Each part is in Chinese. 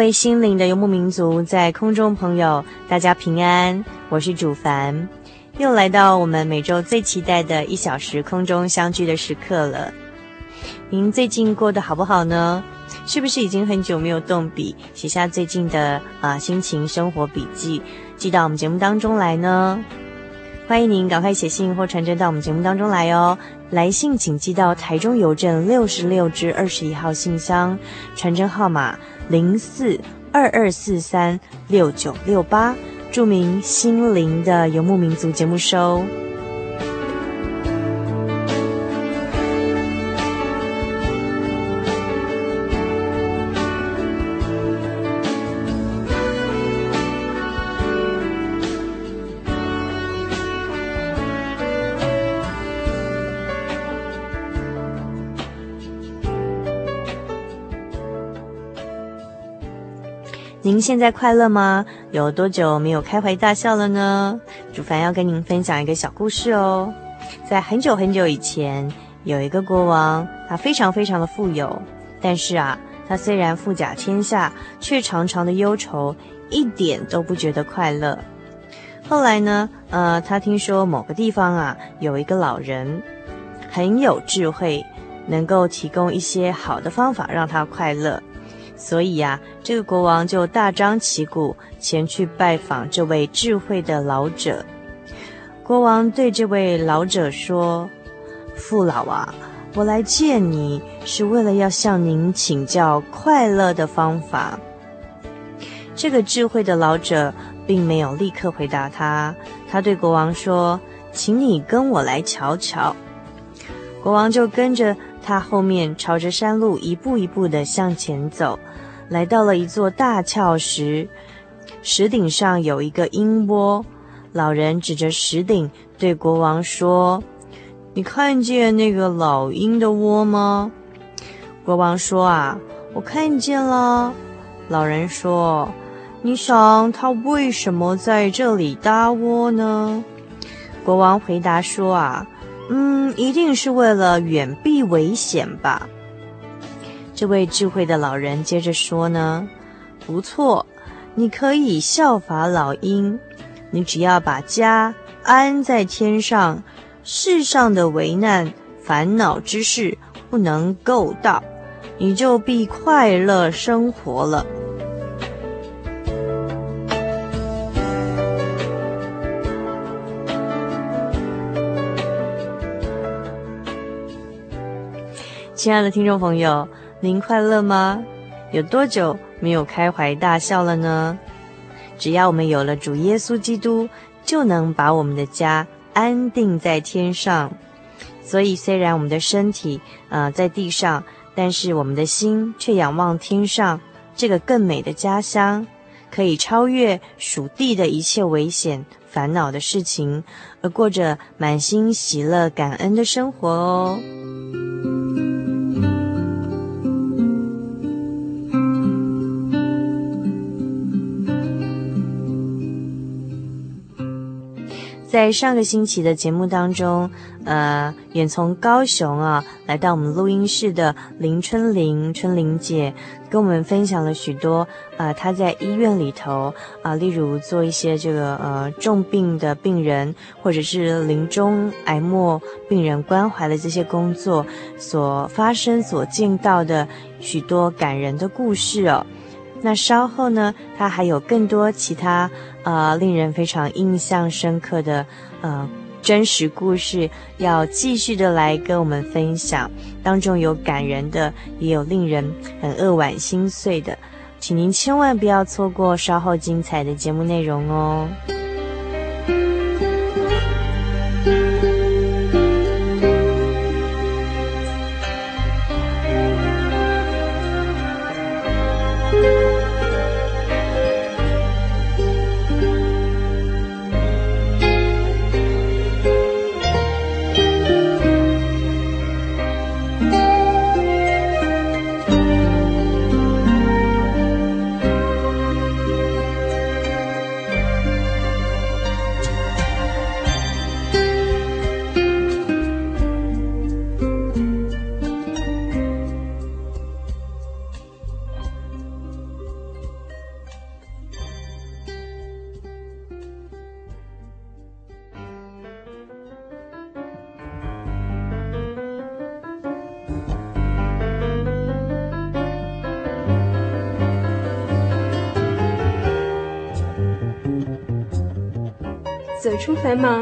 位心灵的游牧民族，在空中朋友，大家平安，我是主凡，又来到我们每周最期待的一小时空中相聚的时刻了。您最近过得好不好呢？是不是已经很久没有动笔写下最近的啊、心情生活笔记，寄到我们节目当中来呢？欢迎您赶快写信或传真到我们节目当中来哦。来信请寄到台中邮政六十六至二十一号信箱，传真号码零四二二四三六九六八，注明“心灵的游牧民族”节目收。您现在快乐吗？有多久没有开怀大笑了呢？主凡要跟您分享一个小故事哦。在很久很久以前，有一个国王，他非常非常的富有，但是啊，他虽然富甲天下，却常常的忧愁，一点都不觉得快乐。后来呢，呃，他听说某个地方啊，有一个老人很有智慧，能够提供一些好的方法让他快乐。所以呀，这个国王就大张旗鼓前去拜访这位智慧的老者。国王对这位老者说：“父老啊，我来见你是为了要向您请教快乐的方法。”这个智慧的老者并没有立刻回答他，他对国王说：“请你跟我来瞧瞧。”国王就跟着他后面，朝着山路一步一步地向前走。来到了一座大峭石，石顶上有一个鹰窝。老人指着石顶对国王说：“你看见那个老鹰的窝吗？”国王说：“啊，我看见了。”老人说：“你想他为什么在这里搭窝呢？”国王回答说：“啊，嗯，一定是为了远避危险吧。”这位智慧的老人接着说呢：“不错，你可以效法老鹰，你只要把家安在天上，世上的危难、烦恼之事不能够到，你就必快乐生活了。”亲爱的听众朋友。您快乐吗？有多久没有开怀大笑了呢？只要我们有了主耶稣基督，就能把我们的家安定在天上。所以，虽然我们的身体啊、呃、在地上，但是我们的心却仰望天上这个更美的家乡，可以超越属地的一切危险、烦恼的事情，而过着满心喜乐、感恩的生活哦。在上个星期的节目当中，呃，远从高雄啊来到我们录音室的林春玲春玲姐，跟我们分享了许多呃她在医院里头啊、例如做一些这个呃重病的病人，或者是临终癌末病人关怀的这些工作所发生所见到的许多感人的故事哦。那稍后呢，他还有更多其他。呃，令人非常印象深刻的呃真实故事，要继续的来跟我们分享。当中有感人的，也有令人很扼腕心碎的，请您千万不要错过稍后精彩的节目内容哦。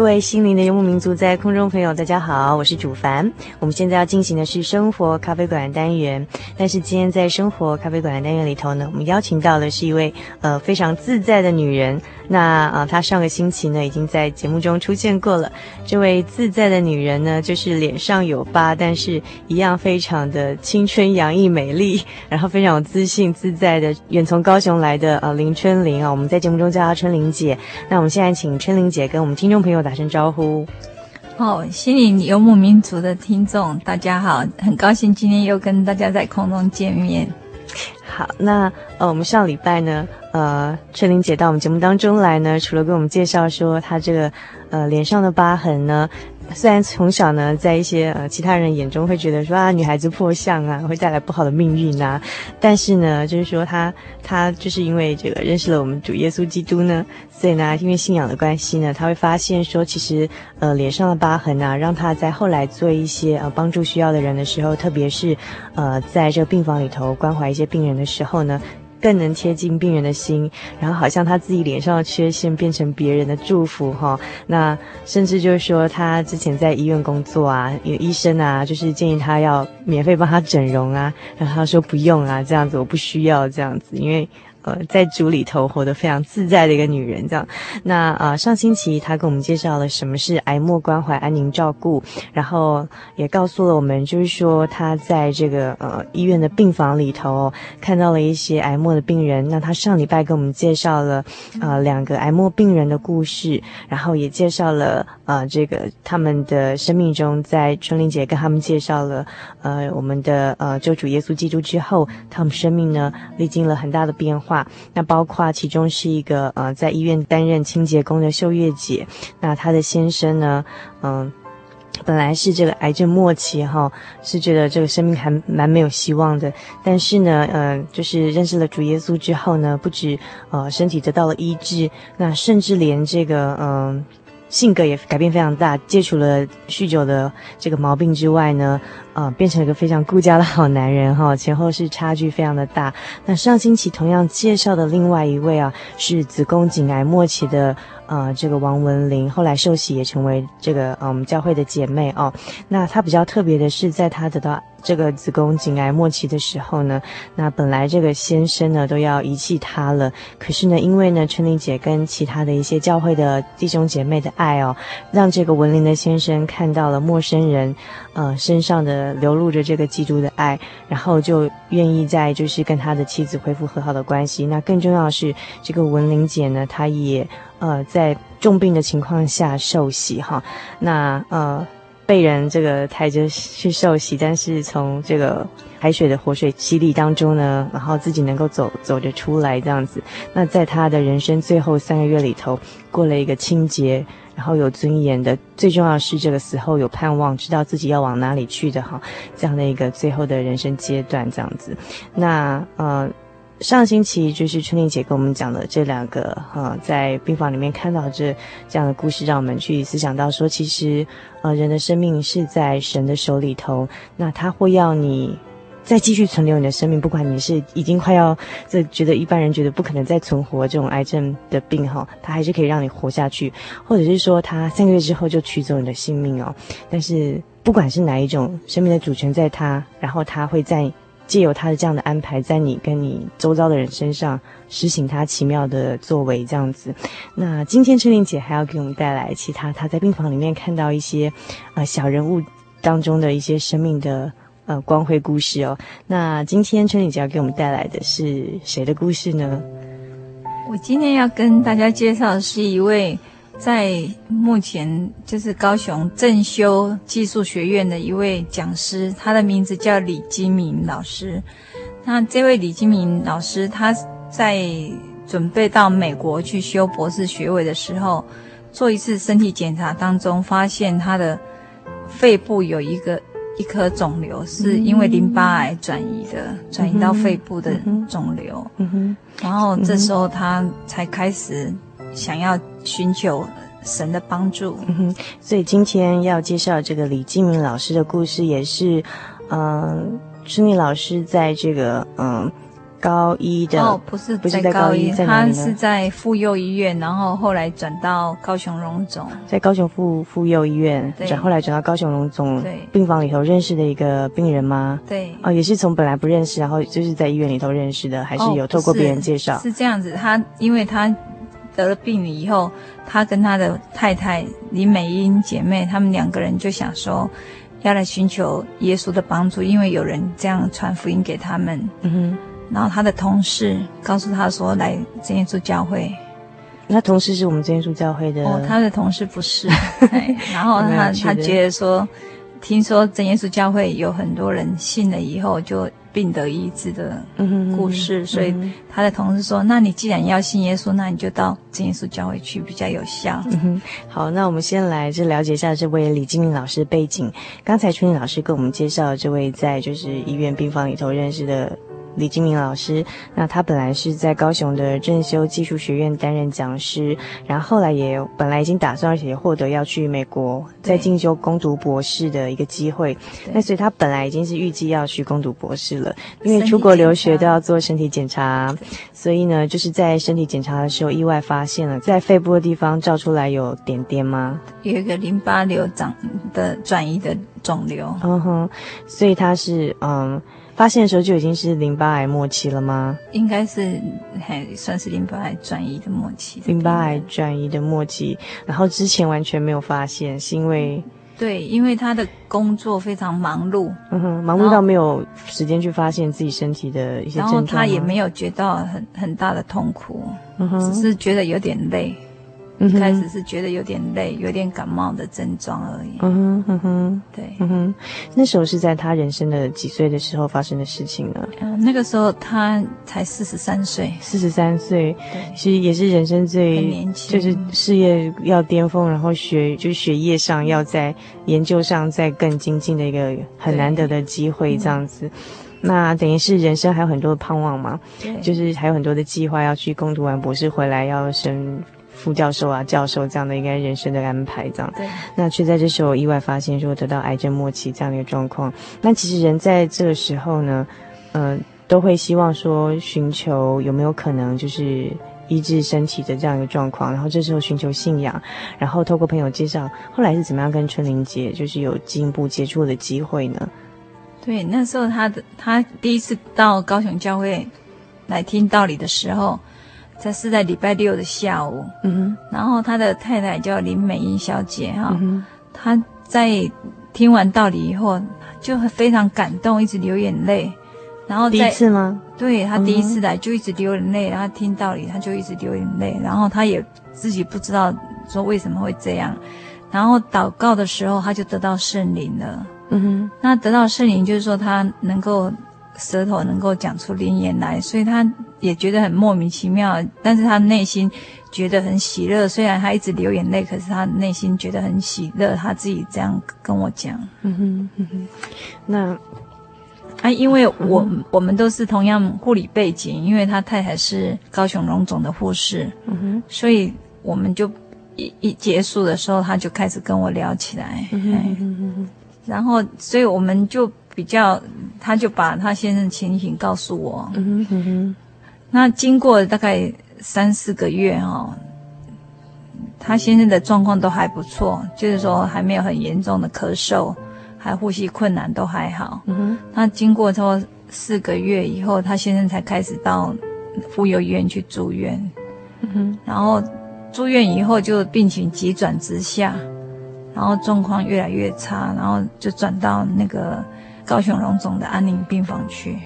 各位心灵的游牧民族，在空中朋友，大家好，我是主凡。我们现在要进行的是生活咖啡馆单元，但是今天在生活咖啡馆的单元里头呢，我们邀请到的是一位呃非常自在的女人。那啊、她上个星期呢已经在节目中出现过了。这位自在的女人呢，就是脸上有疤，但是一样非常的青春洋溢、美丽，然后非常有自信、自在的，远从高雄来的呃林春玲啊，我们在节目中叫她春玲姐。那我们现在请春玲姐跟我们听众朋友打声招呼。哦，心灵游牧民族的听众，大家好，很高兴今天又跟大家在空中见面。好，那呃，我们上礼拜呢，呃，春玲姐到我们节目当中来呢，除了跟我们介绍说她这个呃脸上的疤痕呢。虽然从小呢，在一些呃其他人眼中会觉得说啊，女孩子破相啊，会带来不好的命运啊，但是呢，就是说她她就是因为这个认识了我们主耶稣基督呢，所以呢，因为信仰的关系呢，她会发现说，其实呃脸上的疤痕啊，让她在后来做一些呃帮助需要的人的时候，特别是呃在这个病房里头关怀一些病人的时候呢。更能贴近病人的心，然后好像他自己脸上的缺陷变成别人的祝福哈。那甚至就是说，他之前在医院工作啊，有医生啊，就是建议他要免费帮他整容啊，然后他说不用啊，这样子我不需要这样子，因为。呃，在主里头活得非常自在的一个女人，这样。那啊、呃，上星期她给我们介绍了什么是癌末关怀安宁照顾，然后也告诉了我们，就是说她在这个呃医院的病房里头看到了一些癌末的病人。那她上礼拜给我们介绍了呃两个癌末病人的故事，然后也介绍了呃这个他们的生命中，在春玲姐跟他们介绍了呃我们的呃救主耶稣基督之后，他们生命呢历经了很大的变化。话那包括其中是一个呃，在医院担任清洁工的秀月姐，那她的先生呢，嗯、本来是这个癌症末期哈，是觉得这个生命还蛮没有希望的，但是呢，呃，就是认识了主耶稣之后呢，不止呃身体得到了医治，那甚至连这个嗯。性格也改变非常大，戒除了酗酒的这个毛病之外呢，呃，变成了一个非常顾家的好男人哈。前后是差距非常的大。那上星期同样介绍的另外一位啊，是子宫颈癌末期的。呃，这个王文玲后来受洗也成为这个嗯、呃、教会的姐妹哦。那她比较特别的是，在她得到这个子宫颈癌末期的时候呢，那本来这个先生呢都要遗弃她了，可是呢，因为呢春玲姐跟其他的一些教会的弟兄姐妹的爱哦，让这个文玲的先生看到了陌生人呃身上的流露着这个基督的爱，然后就愿意在就是跟他的妻子恢复和好的关系。那更重要的是，这个文玲姐呢，她也。呃，在重病的情况下受洗哈，那呃被人这个抬着去受洗，但是从这个海水的活水洗礼当中呢，然后自己能够走走着出来这样子。那在他的人生最后三个月里头，过了一个清洁，然后有尊严的，最重要是这个死后有盼望，知道自己要往哪里去的哈，这样的一个最后的人生阶段这样子。那呃。上星期就是春玲姐跟我们讲的这两个哈、在病房里面看到这这样的故事，让我们去思想到说，其实呃人的生命是在神的手里头，那他会要你再继续存留你的生命，不管你是已经快要这觉得一般人觉得不可能再存活这种癌症的病哈，他还是可以让你活下去，或者是说他三个月之后就取走你的性命哦。但是不管是哪一种生命的主权在他，然后他会在。借由他的这样的安排，在你跟你周遭的人身上实行他奇妙的作为，这样子。那今天春玲姐还要给我们带来其他她在病房里面看到一些呃小人物当中的一些生命的呃光辉故事哦。那今天春玲姐要给我们带来的是谁的故事呢？我今天要跟大家介绍的是一位。在目前就是高雄正修技术学院的一位讲师，他的名字叫李金明老师。那这位李金明老师，他在准备到美国去修博士学位的时候，做一次身体检查当中，发现他的肺部有一个一颗肿瘤，是因为淋巴癌转移的，转移到肺部的肿瘤。嗯哼，然后这时候他才开始。想要寻求神的帮助，嗯哼，所以今天要介绍这个李金明老师的故事，也是，嗯、呃，春妮老师在这个嗯、呃、高一的哦，不是不是在高一，他是在妇幼医院，然后后来转到高雄荣总，在高雄妇妇幼医院转，后来转到高雄荣总病房里头认识的一个病人吗？对，哦，也是从本来不认识，然后就是在医院里头认识的，还是有透过别人介绍？哦、是，是这样子，他因为他。得了病了以后，他跟他的太太李美英姐妹，他们两个人就想说，要来寻求耶稣的帮助，因为有人这样传福音给他们。嗯哼。然后他的同事告诉他说，来真耶稣教会。那同事是我们真耶稣教会的。哦，他的同事不是。然后他他觉得说，听说真耶稣教会有很多人信了以后就。病得医治的故事，嗯，所以他的同事说：“那你既然要信耶稣，那你就到真耶稣教会去，比较有效。嗯”好，那我们先来就了解一下这位李金玲老师的背景。刚才春玲老师跟我们介绍这位在就是医院病房里头认识的。李金明老师，那他本来是在高雄的正修技术学院担任讲师，然后后来也本来已经打算，而且也获得要去美国再进修攻读博士的一个机会。那所以他本来已经是预计要去攻读博士了，因为出国留学都要做身体检查，所以呢，就是在身体检查的时候意外发现了在肺部的地方照出来有点点吗？有一个淋巴瘤长的转移的肿瘤。嗯哼，所以他是嗯。发现的时候就已经是淋巴癌末期了吗？应该是还算是淋巴癌转移的末期。淋巴癌转移的末期，然后之前完全没有发现，是因为对，因为他的工作非常忙碌，嗯哼，忙碌到没有时间去发现自己身体的一些症状。然后他也没有觉到很很大的痛苦，嗯哼，只是觉得有点累。一开始是觉得有点累，有点感冒的症状而已。嗯哼嗯哼，对，嗯哼，那时候是在他人生的几岁的时候发生的事情呢？嗯，那个时候他才四十三岁。四十三岁，其实也是人生最年轻，就是事业要巅峰，然后学就是学业上要在研究上再更精进的一个很难得的机会，这样子。那等于是人生还有很多的盼望嘛？对，就是还有很多的计划要去攻读完博士回来要生。副教授啊、教授这样的一个人生的安排，这样。对。那却在这时候意外发现说得到癌症末期这样的一个状况。那其实人在这个时候呢，嗯、呃，都会希望说寻求有没有可能就是医治身体的这样一个状况，然后这时候寻求信仰，然后透过朋友介绍，后来是怎么样跟春玲姐就是有进一步接触的机会呢？对，那时候他的他第一次到高雄教会来听道理的时候，他是在礼拜六的下午。嗯哼。然后他的太太叫林美英小姐哈，她、嗯、在听完道理以后就非常感动，一直流眼泪。然后第一次吗？对，他第一次来就一直流眼泪，然后听道理他就一直流眼泪，然后他也自己不知道说为什么会这样。然后祷告的时候他就得到圣灵了。嗯哼，那得到圣灵就是说他能够舌头能够讲出灵言来，所以他也觉得很莫名其妙，但是他内心觉得很喜乐。虽然他一直流眼泪，可是他内心觉得很喜乐。他自己这样跟我讲。嗯哼，嗯哼。那啊，因为我、嗯、我们都是同样护理背景，因为他太太是高雄荣总的护士。嗯哼，所以我们就一一结束的时候，他就开始跟我聊起来。嗯哼。嗯哼然后，所以我们就比较，他就把他先生情形告诉我。嗯哼嗯哼。那经过大概三四个月、哦，他先生的状况都还不错，就是说还没有很严重的咳嗽，还呼吸困难都还好。嗯哼。那经过差不多四个月以后，他先生才开始到妇幼医院去住院。嗯哼。然后住院以后就病情急转直下。然后状况越来越差，然后就转到那个高雄荣总的安宁病房去。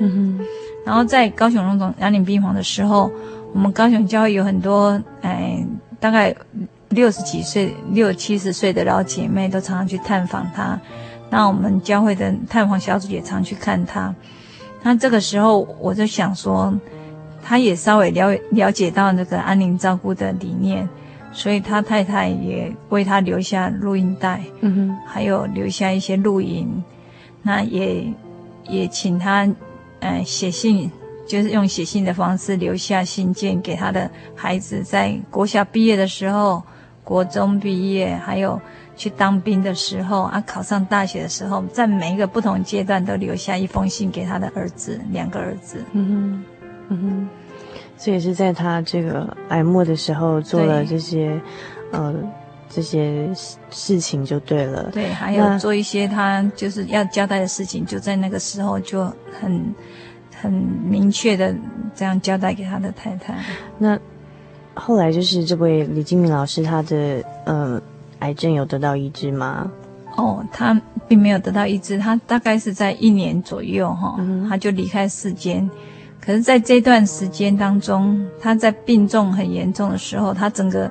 嗯哼。然后在高雄荣总安宁病房的时候，我们高雄教会有很多哎，大概六十几岁、六七十岁的老姐妹都常常去探访他。那我们教会的探访小组也常去看他。那这个时候我就想说，他也稍微了了解到那个安宁照顾的理念。所以他太太也为他留下录音带，嗯哼，还有留下一些录音，那也也请他，呃，写信，就是用写信的方式留下信件给他的孩子，在国小毕业的时候，国中毕业，还有去当兵的时候啊，考上大学的时候，在每一个不同阶段都留下一封信给他的儿子，两个儿子，嗯哼，嗯哼。这也是在他这个癌末的时候做了这些，呃，这些事情就对了。对，还有做一些他就是要交代的事情，就在那个时候就很很明确的这样交代给他的太太。那后来就是这位李金明老师，他的呃癌症有得到医治吗？哦，他并没有得到医治，他大概是在一年左右哈，嗯、他就离开世间。可是，在这段时间当中，他在病重很严重的时候，他整个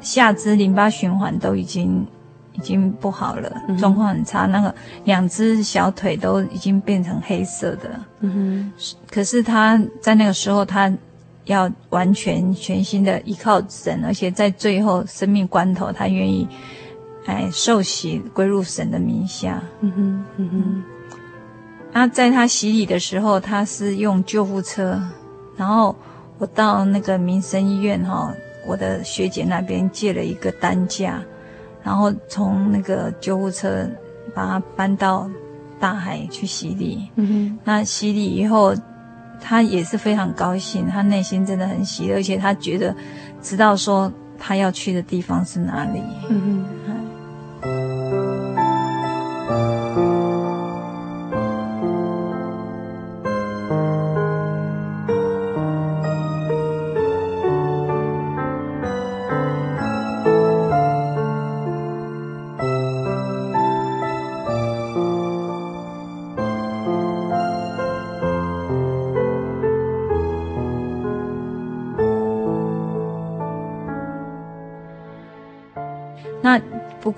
下肢淋巴循环都已经已经不好了，状况很差。那个两只小腿都已经变成黑色的。嗯哼。可是他在那个时候，他要完全全心的依靠神，而且在最后生命关头，他愿意哎受洗归入神的名下。嗯哼，嗯哼。那在他洗礼的时候，他是用救护车，然后我到那个民生医院哈，我的学姐那边借了一个担架，然后从那个救护车把她搬到大海去洗礼。嗯哼。那洗礼以后，他也是非常高兴，他内心真的很喜乐，而且他觉得知道说他要去的地方是哪里。嗯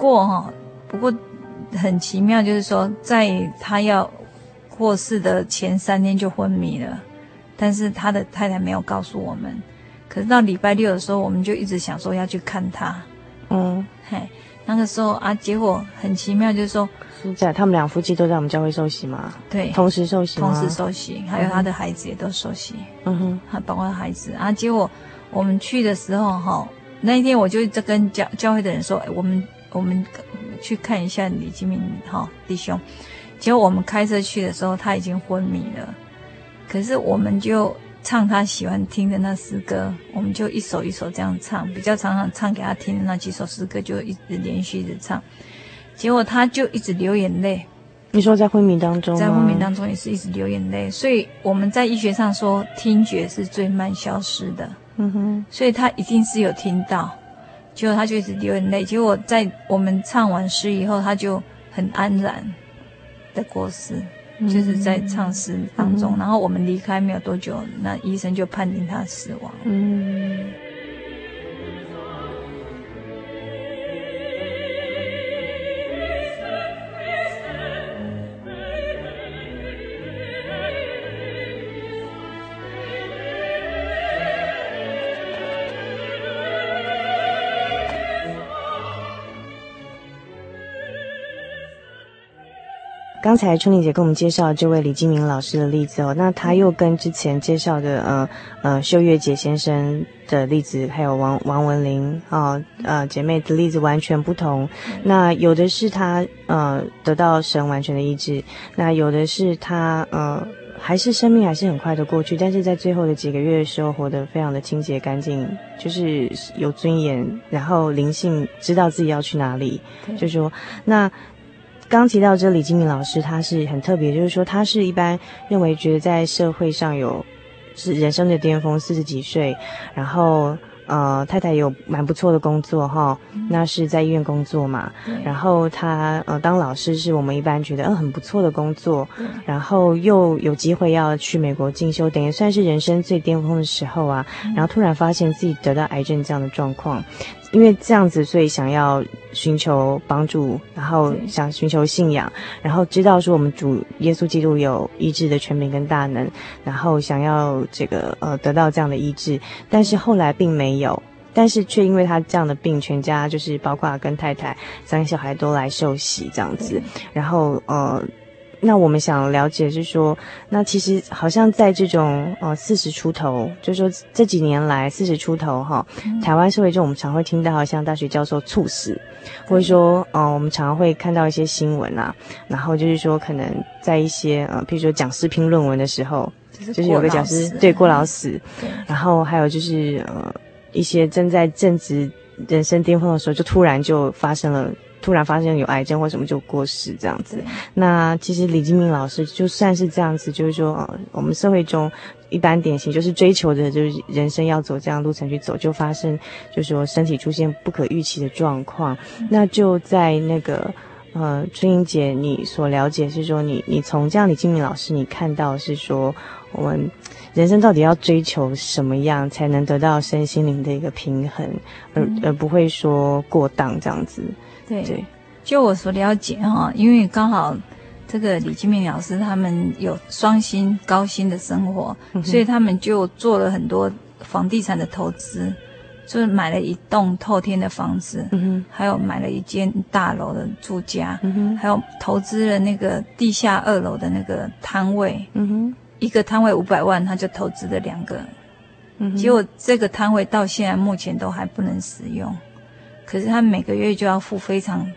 过哈，不过很奇妙，就是说，在他要过世的前三天就昏迷了，但是他的太太没有告诉我们。可是到礼拜六的时候，我们就一直想说要去看他。嗯，嘿，那个时候啊，结果很奇妙，就是说，是在他们俩夫妻都在我们教会受洗吗？对，同时受洗，同时受洗，还有他的孩子也都受洗。嗯哼，还包括孩子啊。结果我们去的时候哈，那一天我就在跟教教会的人说，哎、我们我们去看一下李金明哈、哦、弟兄。结果我们开车去的时候，他已经昏迷了。可是我们就唱他喜欢听的那诗歌，我们就一首一首这样唱，比较常常唱给他听的那几首诗歌，就一直连续的唱。结果他就一直流眼泪。你说在昏迷当中？在昏迷当中也是一直流眼泪。所以我们在医学上说，听觉是最慢消失的。嗯哼。所以他一定是有听到，结果他就一直流眼泪。结果在我们唱完诗以后，他就很安然的过世，就是在唱诗当中。嗯、然后我们离开没有多久，那医生就判定他死亡。嗯。刚才春丽姐给我们介绍这位李金明老师的例子哦，那他又跟之前介绍的呃呃秀月姐先生的例子，还有王王文玲啊呃，呃姐妹的例子完全不同。那有的是他呃得到神完全的医治，那有的是他呃还是生命还是很快的过去，但是在最后的几个月的时候活得非常的清洁干净，就是有尊严，然后灵性知道自己要去哪里，就说那。刚提到这李金明老师，他是很特别，就是说他是一般认为觉得在社会上有是人生的巅峰，四十几岁，然后呃太太有蛮不错的工作哈，那是在医院工作嘛，然后他呃当老师是我们一般觉得嗯、呃、很不错的工作，然后又有机会要去美国进修，等于算是人生最巅峰的时候啊，然后突然发现自己得到癌症这样的状况。因为这样子，所以想要寻求帮助，然后想寻求信仰，然后知道说我们主耶稣基督有医治的权柄跟大能，然后想要这个呃得到这样的医治，但是后来并没有，但是却因为他这样的病，全家就是包括跟太太三个小孩都来受洗这样子，然后呃。那我们想了解是说，那其实好像在这种呃四十出头，就是说这几年来四十出头哈，台湾社会中我们常会听到好像大学教授猝死，或者说呃我们常常会看到一些新闻啊，然后就是说可能在一些呃譬如说讲师评论文的时候，就是有个讲师对过劳死，然后还有就是呃一些正在正值人生巅峰的时候，就突然就发生了。突然发现有癌症或什么就过世这样子，那其实李金明老师就算是这样子，就是说，呃，我们社会中一般典型就是追求的，就是人生要走这样路程去走，就发生，就是说身体出现不可预期的状况。那就在那个，呃，春英姐，你所了解是说你，你你从这样李金明老师，你看到是说，我们人生到底要追求什么样才能得到身心灵的一个平衡，而而不会说过当这样子。对，对，就我所了解哈，因为刚好这个李金明老师他们有双薪高薪的生活，嗯，所以他们就做了很多房地产的投资，就是买了一栋透天的房子，嗯，还有买了一间大楼的住家，嗯，还有投资了那个地下二楼的那个摊位，嗯，一个摊位五百万，他就投资了两个，嗯，结果这个摊位到现在目前都还不能使用。可是他每个月就要付非常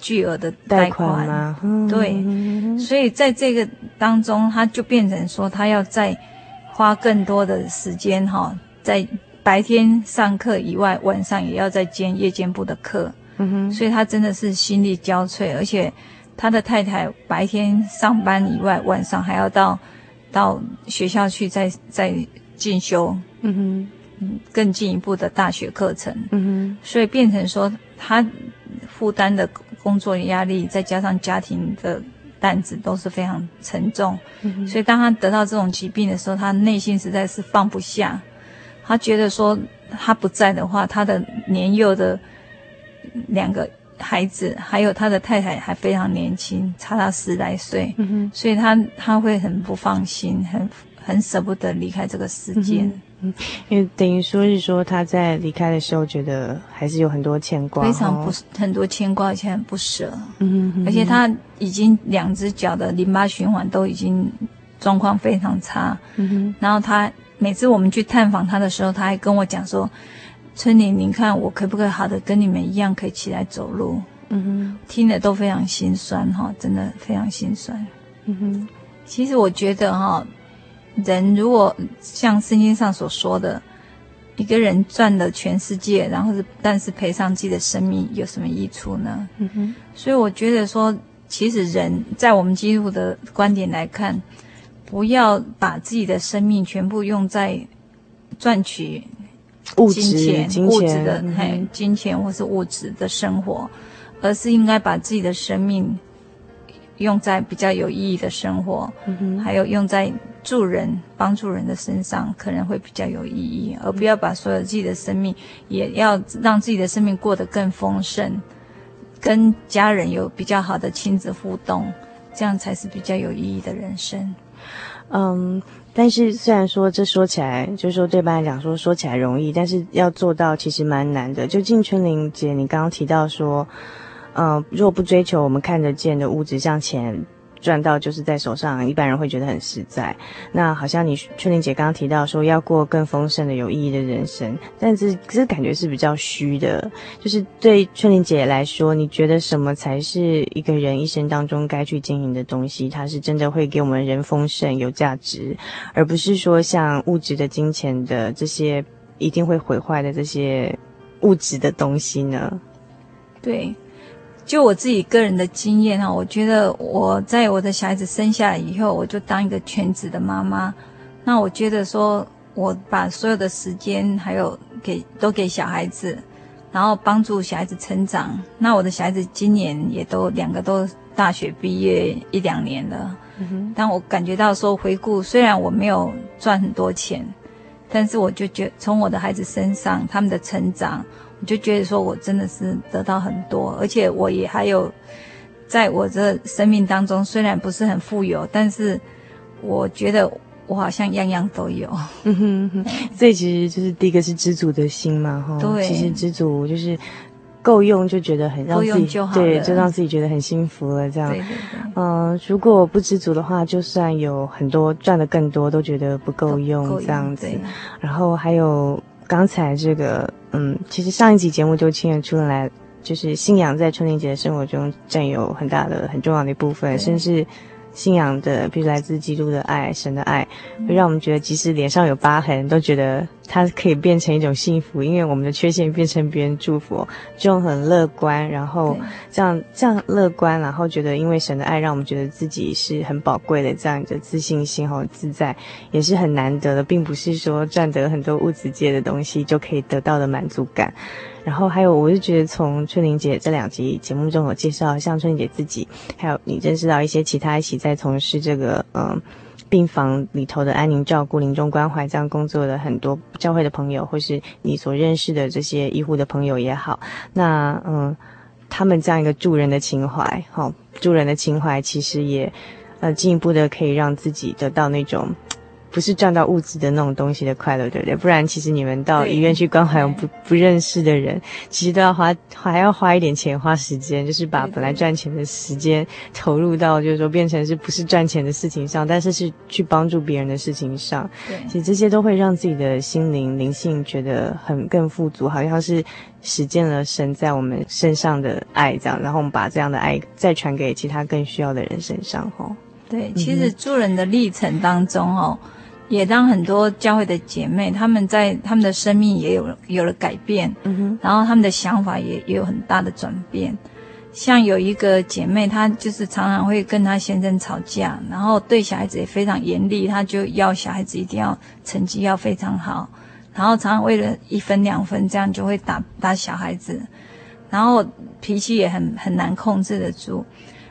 巨额的贷款？对，嗯，所以在这个当中，他就变成说，他要再花更多的时间哈，在白天上课以外，晚上也要再兼夜间部的课。嗯哼，所以他真的是心力交瘁，而且他的太太白天上班以外，晚上还要到到学校去再再进修。嗯哼。更进一步的大学课程，嗯哼，所以变成说他负担的工作压力，再加上家庭的担子都是非常沉重，所以当他得到这种疾病的时候，他内心实在是放不下，他觉得说他不在的话，他的年幼的两个孩子，还有他的太太还非常年轻，差他十来岁，嗯哼，所以他他会很不放心，很很舍不得离开这个世界。嗯嗯，因为等于说是说他在离开的时候，觉得还是有很多牵挂，非常不很多牵挂，而且很不舍。嗯哼，而且他已经两只脚的淋巴循环都已经状况非常差。嗯哼，然后他每次我们去探访他的时候，他还跟我讲说，春玲，您看我可不可以好的跟你们一样，可以起来走路？嗯哼，听得都非常心酸哈，真的非常心酸。嗯哼，其实我觉得哈，人如果像圣经上所说的，一个人赚了全世界，然后是但是赔上自己的生命，有什么益处呢？嗯哼，所以我觉得说，其实人在我们基督的观点来看，不要把自己的生命全部用在赚取。物质、金钱、物质的，嘿、嗯，金钱或是物质的生活，而是应该把自己的生命用在比较有意义的生活，嗯，还有用在助人、帮助人的身上，可能会比较有意义，而不要把所有自己的生命，也要让自己的生命过得更丰盛，跟家人有比较好的亲子互动，这样才是比较有意义的人生。嗯。但是虽然说这说起来，就是说对一般来讲说说起来容易，但是要做到其实蛮难的。就静春玲姐，你刚刚提到说，嗯、如果不追求我们看得见的物质，像钱。赚到就是在手上，一般人会觉得很实在。那好像你春玲姐刚刚提到说要过更丰盛的、有意义的人生，但是这感觉是比较虚的。就是对春玲姐来说，你觉得什么才是一个人一生当中该去经营的东西？它是真的会给我们人丰盛、有价值，而不是说像物质的、金钱的这些一定会毁坏的这些物质的东西呢？对。就我自己个人的经验哈，我觉得我在我的小孩子生下来以后，我就当一个全职的妈妈。那我觉得说，我把所有的时间还有给都给小孩子，然后帮助小孩子成长。那我的小孩子今年也都两个都大学毕业一两年了。嗯。但我感觉到说，回顾虽然我没有赚很多钱，但是我就觉从我的孩子身上，他们的成长。我就觉得说，我真的是得到很多，而且我也还有，在我这生命当中，虽然不是很富有，但是我觉得我好像样样都有。嗯哼哼，所以其实就是第一个是知足的心嘛，哈。对。其实知足就是够用，就觉得很让自己就对，就让自己觉得很幸福了，这样。嗯、呃，如果不知足的话，就算有很多赚的更多，都觉得不够用，够用这样子。然后还有。刚才这个，嗯，其实上一集节目就清得出来，就是信仰在春玲姐的生活中占有很大的、很重要的一部分，甚至。信仰的，比如来自基督的爱，神的爱，会让我们觉得，即使脸上有疤痕，都觉得它可以变成一种幸福，因为我们的缺陷变成别人祝福，这种很乐观，然后这样这样乐观，然后觉得因为神的爱，让我们觉得自己是很宝贵的，这样的自信心和自在，也是很难得的，并不是说赚得很多物质界的东西就可以得到的满足感。然后还有，我是觉得从春玲姐这两集节目中有介绍，像春玲姐自己，还有你认识到一些其他一起在从事这个嗯病房里头的安宁照顾、临终关怀这样工作的很多教会的朋友，或是你所认识的这些医护的朋友也好，那嗯，他们这样一个助人的情怀，好、助人的情怀其实也呃进一步的可以让自己得到那种。不是赚到物质的那种东西的快乐，对不对？不然，其实你们到医院去关怀不不认识的人，其实都要花还要花一点钱，花时间，就是把本来赚钱的时间投入到，就是说变成是不是赚钱的事情上，但是是去帮助别人的事情上。对，其实这些都会让自己的心灵灵性觉得很更富足，好像是实践了神在我们身上的爱这样，然后我们把这样的爱再传给其他更需要的人身上，吼。对，其实助人的历程当中，哦。也让很多教会的姐妹，她们在她们的生命也有有了改变，嗯哼，然后她们的想法也也有很大的转变。像有一个姐妹，她就是常常会跟她先生吵架，然后对小孩子也非常严厉，她就要小孩子一定要成绩要非常好，然后常常为了一分两分这样就会打打小孩子，然后脾气也很很难控制得住。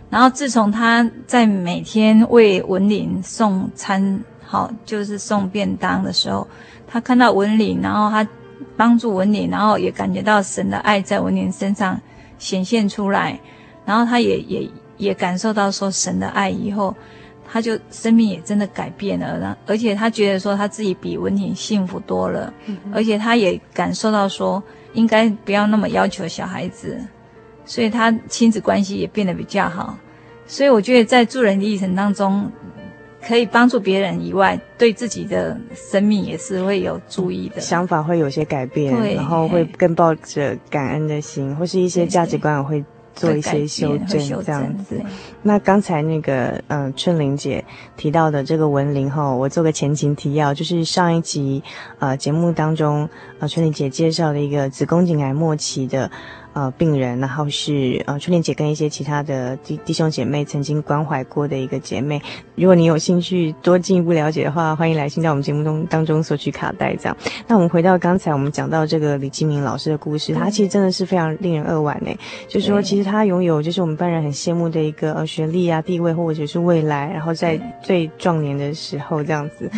然后自从她在每天为文林送餐。好，就是送便当的时候，他看到文玲，然后他帮助文玲，然后也感觉到神的爱在文玲身上显现出来，然后他也也也感受到说神的爱以后，他就生命也真的改变了，而且他觉得说他自己比文玲幸福多了，嗯、而且他也感受到说应该不要那么要求小孩子，所以他亲子关系也变得比较好，所以我觉得在助人的历程当中。可以帮助别人以外，对自己的生命也是会有注意的，想法会有些改变，然后会更抱着感恩的心，或是一些价值观也会做一些修正，这样子。那刚才那个嗯、呃，春玲姐提到的这个文龄哈，我做个前情提要，就是上一集呃节目当中呃春玲姐介绍的一个子宫颈癌末期的。呃，病人，然后是呃，春莲姐跟一些其他的弟弟兄姐妹曾经关怀过的一个姐妹。如果你有兴趣多进一步了解的话，欢迎来信到我们节目中当中索取卡带这样。那我们回到刚才我们讲到这个李金明老师的故事，他其实真的是非常令人扼腕呢。就是说，其实他拥有就是我们一般人很羡慕的一个呃学历啊、地位或者是未来，然后在最壮年的时候这样子，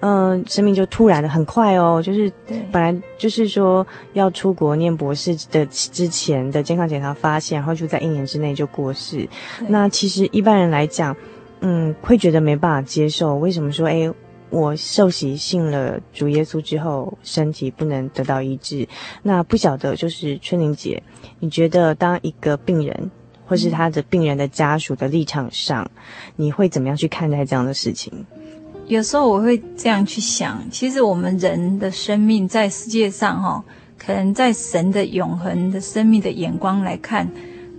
嗯、呃，生命就突然的很快哦，就是本来就是说要出国念博士的之前的健康检查发现，然后就在一年之内就过世。那其实一般人来讲，嗯，会觉得没办法接受。为什么说，诶，我受洗信了主耶稣之后，身体不能得到医治？那不晓得，就是春玲姐，你觉得当一个病人，或是他的病人的家属的立场上，你会怎么样去看待这样的事情？有时候我会这样去想，其实我们人的生命在世界上，哈。可能在神的永恒的生命的眼光来看，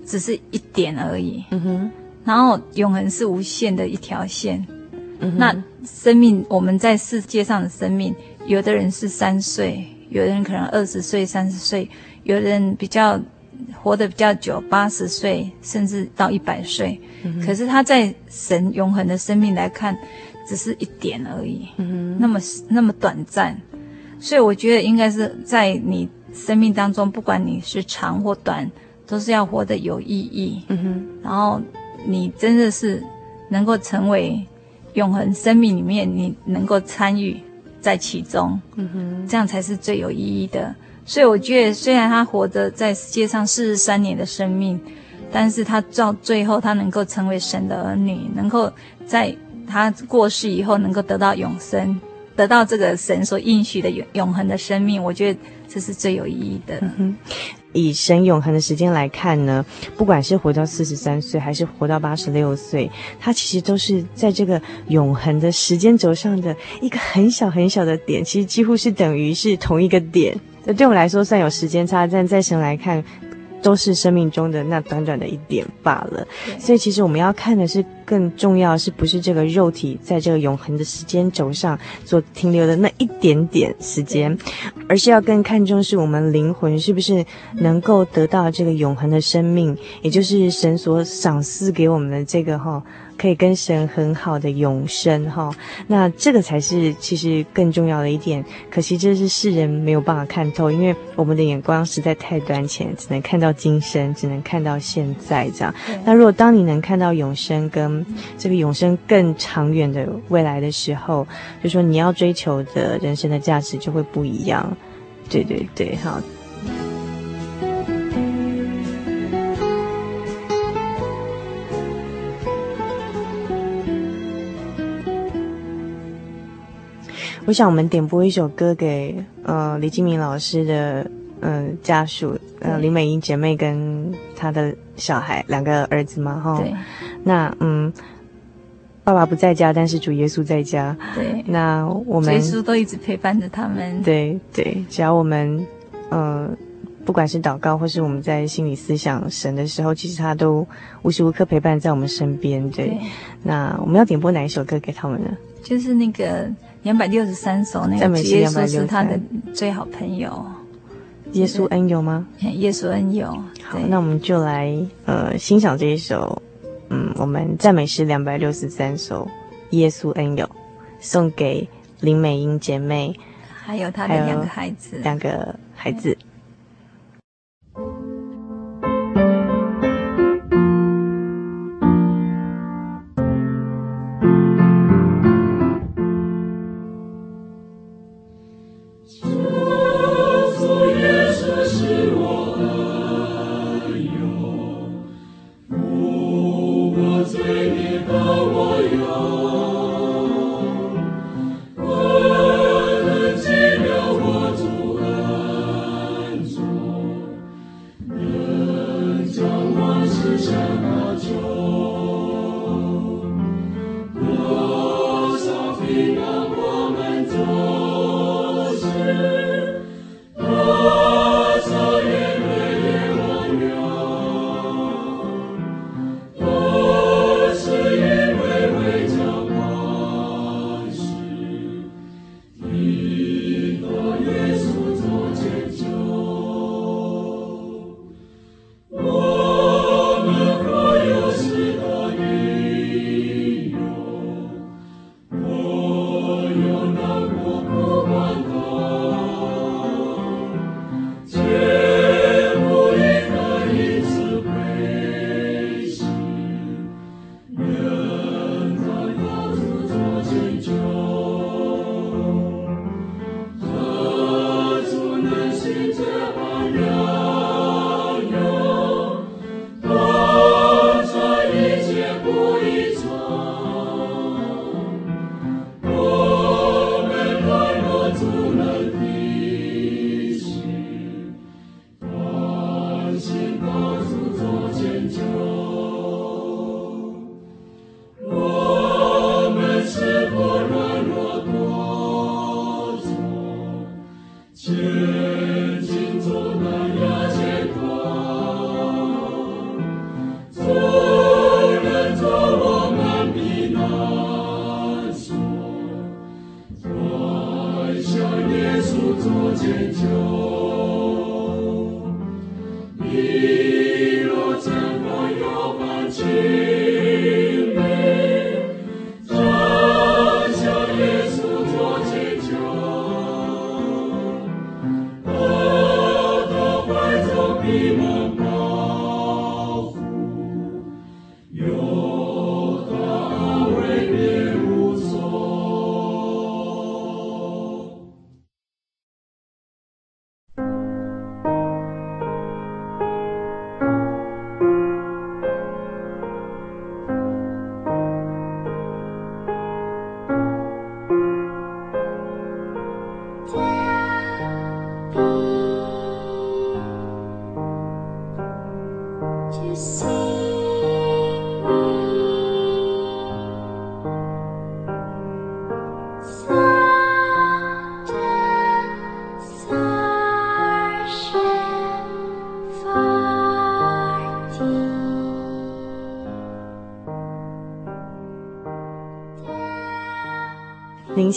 只是一点而已。嗯哼。然后永恒是无限的一条线。嗯哼。那生命，我们在世界上的生命，有的人是三岁，有的人可能二十岁、三十岁，有的人比较活得比较久，八十岁甚至到一百岁。嗯哼。可是他在神永恒的生命来看，只是一点而已。嗯哼。那么那么短暂。所以我觉得应该是在你生命当中，不管你是长或短，都是要活得有意义。嗯哼。然后你真的是能够成为永恒生命里面，你能够参与在其中。嗯哼。这样才是最有意义的。所以我觉得，虽然他活着在世界上四十三年的生命，但是他到最后，他能够成为神的儿女，能够在他过世以后，能够得到永生。得到这个神所应许的永永恒的生命，我觉得这是最有意义的。嗯。以神永恒的时间来看呢，不管是活到四十三岁，还是活到八十六岁，它其实都是在这个永恒的时间轴上的一个很小很小的点，其实几乎是等于是同一个点。这对我们来说算有时间差，但在神来看。都是生命中的那短短的一点罢了，所以其实我们要看的是更重要，是不是这个肉体在这个永恒的时间轴上所停留的那一点点时间，而是要更看重是我们灵魂是不是能够得到这个永恒的生命，也就是神所赏赐给我们的这个哈。可以跟神很好的永生哈，那这个才是其实更重要的一点。可惜这是世人没有办法看透，因为我们的眼光实在太短浅，只能看到今生，只能看到现在这样。那如果当你能看到永生跟这个永生更长远的未来的时候，就说你要追求的人生的价值就会不一样。对对对，好。我想我们点播一首歌给呃李金明老师的嗯、呃、家属呃林美英姐妹跟她的小孩两个儿子嘛哈。对。那嗯，爸爸不在家，但是主耶稣在家。对。那我们耶稣都一直陪伴着他们。对对，只要我们呃不管是祷告或是我们在心里思想神的时候，其实他都无时无刻陪伴在我们身边。对。对。那我们要点播哪一首歌给他们呢？就是那个。两百六十三首，那个耶稣是他的最好朋友。耶稣恩友吗？耶稣恩友。好，那我们就来呃欣赏这一首，嗯，我们赞美诗两百六十三首《耶稣恩友》，送给林美英姐妹，还有她的两个孩子，两个孩子。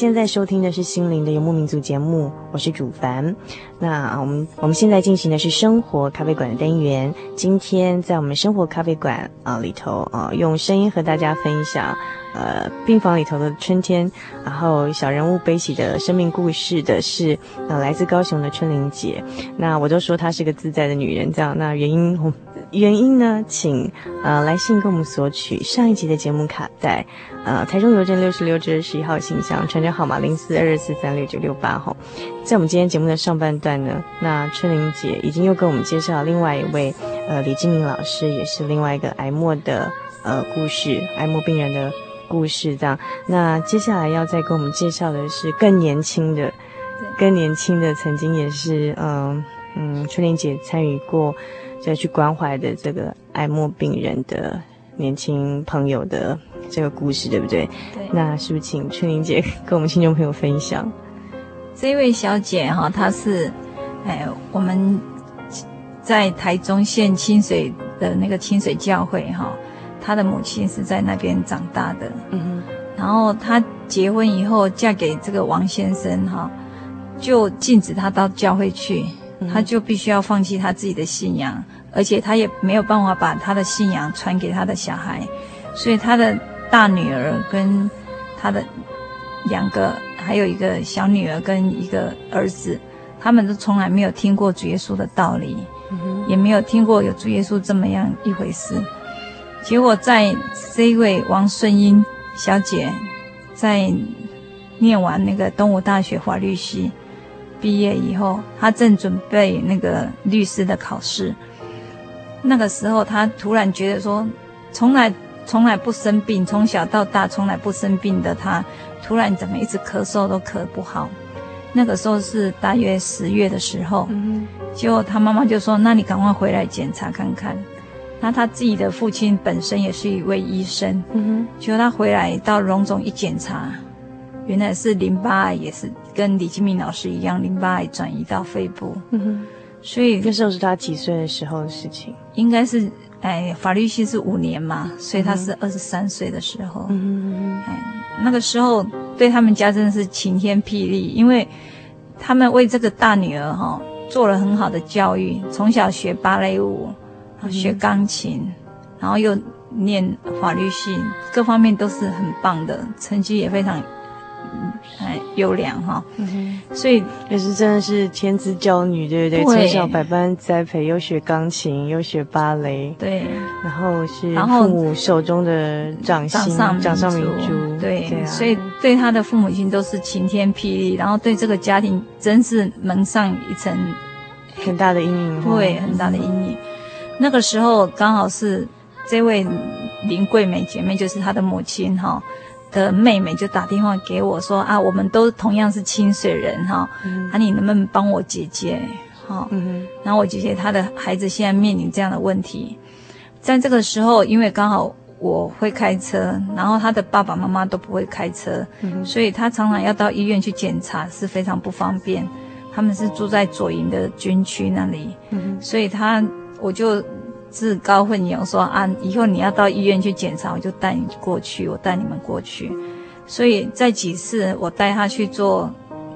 现在收听的是心灵的游牧民族节目，我是主凡。那我们我们现在进行的是生活咖啡馆的单元。今天在我们生活咖啡馆啊里头啊，用声音和大家分享呃病房里头的春天，然后小人物悲喜的生命故事的是呃来自高雄的春玲姐。那我都说她是个自在的女人，这样。那原因我原因呢，请呃来信跟我们索取上一集的节目卡带。呃，台中邮政六十六至十一号信箱，传真号码零四二二四三六九六八号。在我们今天节目的上半段呢，那春玲姐已经又跟我们介绍另外一位呃李金明老师，也是另外一个癌末的呃故事，癌末病人的故事这样。那接下来要再跟我们介绍的是更年轻的，更年轻的，曾经也是嗯、呃、嗯春玲姐参与过，就去关怀的这个癌末病人的年轻朋友的。这个故事对不对？对。那是不是请春玲姐跟我们听众朋友分享？这位小姐哈，她是，哎，我们在台中县清水的那个清水教会哈，她的母亲是在那边长大的。嗯哼。然后她结婚以后嫁给这个王先生哈，就禁止她到教会去，她就必须要放弃他自己的信仰，而且他也没有办法把他的信仰传给他的小孩，所以他的。大女儿跟他的两个，还有一个小女儿跟一个儿子，他们都从来没有听过主耶稣的道理，也没有听过有主耶稣这么样一回事。结果在这一位王顺英小姐在念完那个东吴大学法律系毕业以后，他正准备那个律师的考试。那个时候，他突然觉得说，从来。从来不生病，从小到大从来不生病的他，突然怎么一直咳嗽都咳不好。那个时候是大约十月的时候，嗯、结果他妈妈就说：“那你赶快回来检查看看。”那他自己的父亲本身也是一位医生，嗯、结果他回来到荣总一检查，原来是淋巴癌，也是跟李金明老师一样，淋巴癌转移到肺部。嗯、所以那时候是他几岁的时候的事情？应该是。哎，法律系是五年嘛，所以他是二十三岁的时候。嗯，哎，那个时候对他们家真的是晴天霹雳，因为他们为这个大女儿哈、哦、做了很好的教育，从小学芭蕾舞，学钢琴，嗯、然后又念法律系，各方面都是很棒的，成绩也非常。哎，优良哈，嗯、所以也是真的是天之娇女，对不对？从小百般栽培，又学钢琴，又学芭蕾，对，然后是父母手中的掌心，掌上明珠，对，对啊，所以对他的父母亲都是晴天霹雳，然后对这个家庭真是蒙上一层很大的阴影，对，很大的阴影。那个时候刚好是这位林桂梅姐妹，就是她的母亲哈。的妹妹就打电话给我说啊，我们都同样是清水人哈，嗯、啊，你能不能帮我姐姐？哈，嗯，然后我姐姐她的孩子现在面临这样的问题，在这个时候，因为刚好我会开车，然后她的爸爸妈妈都不会开车，嗯、所以她常常要到医院去检查，是非常不方便。他们是住在左营的军区那里，嗯、所以她我就。自告奋勇说啊，以后你要到医院去检查，我就带你过去，我带你们过去。所以在几次我带他去做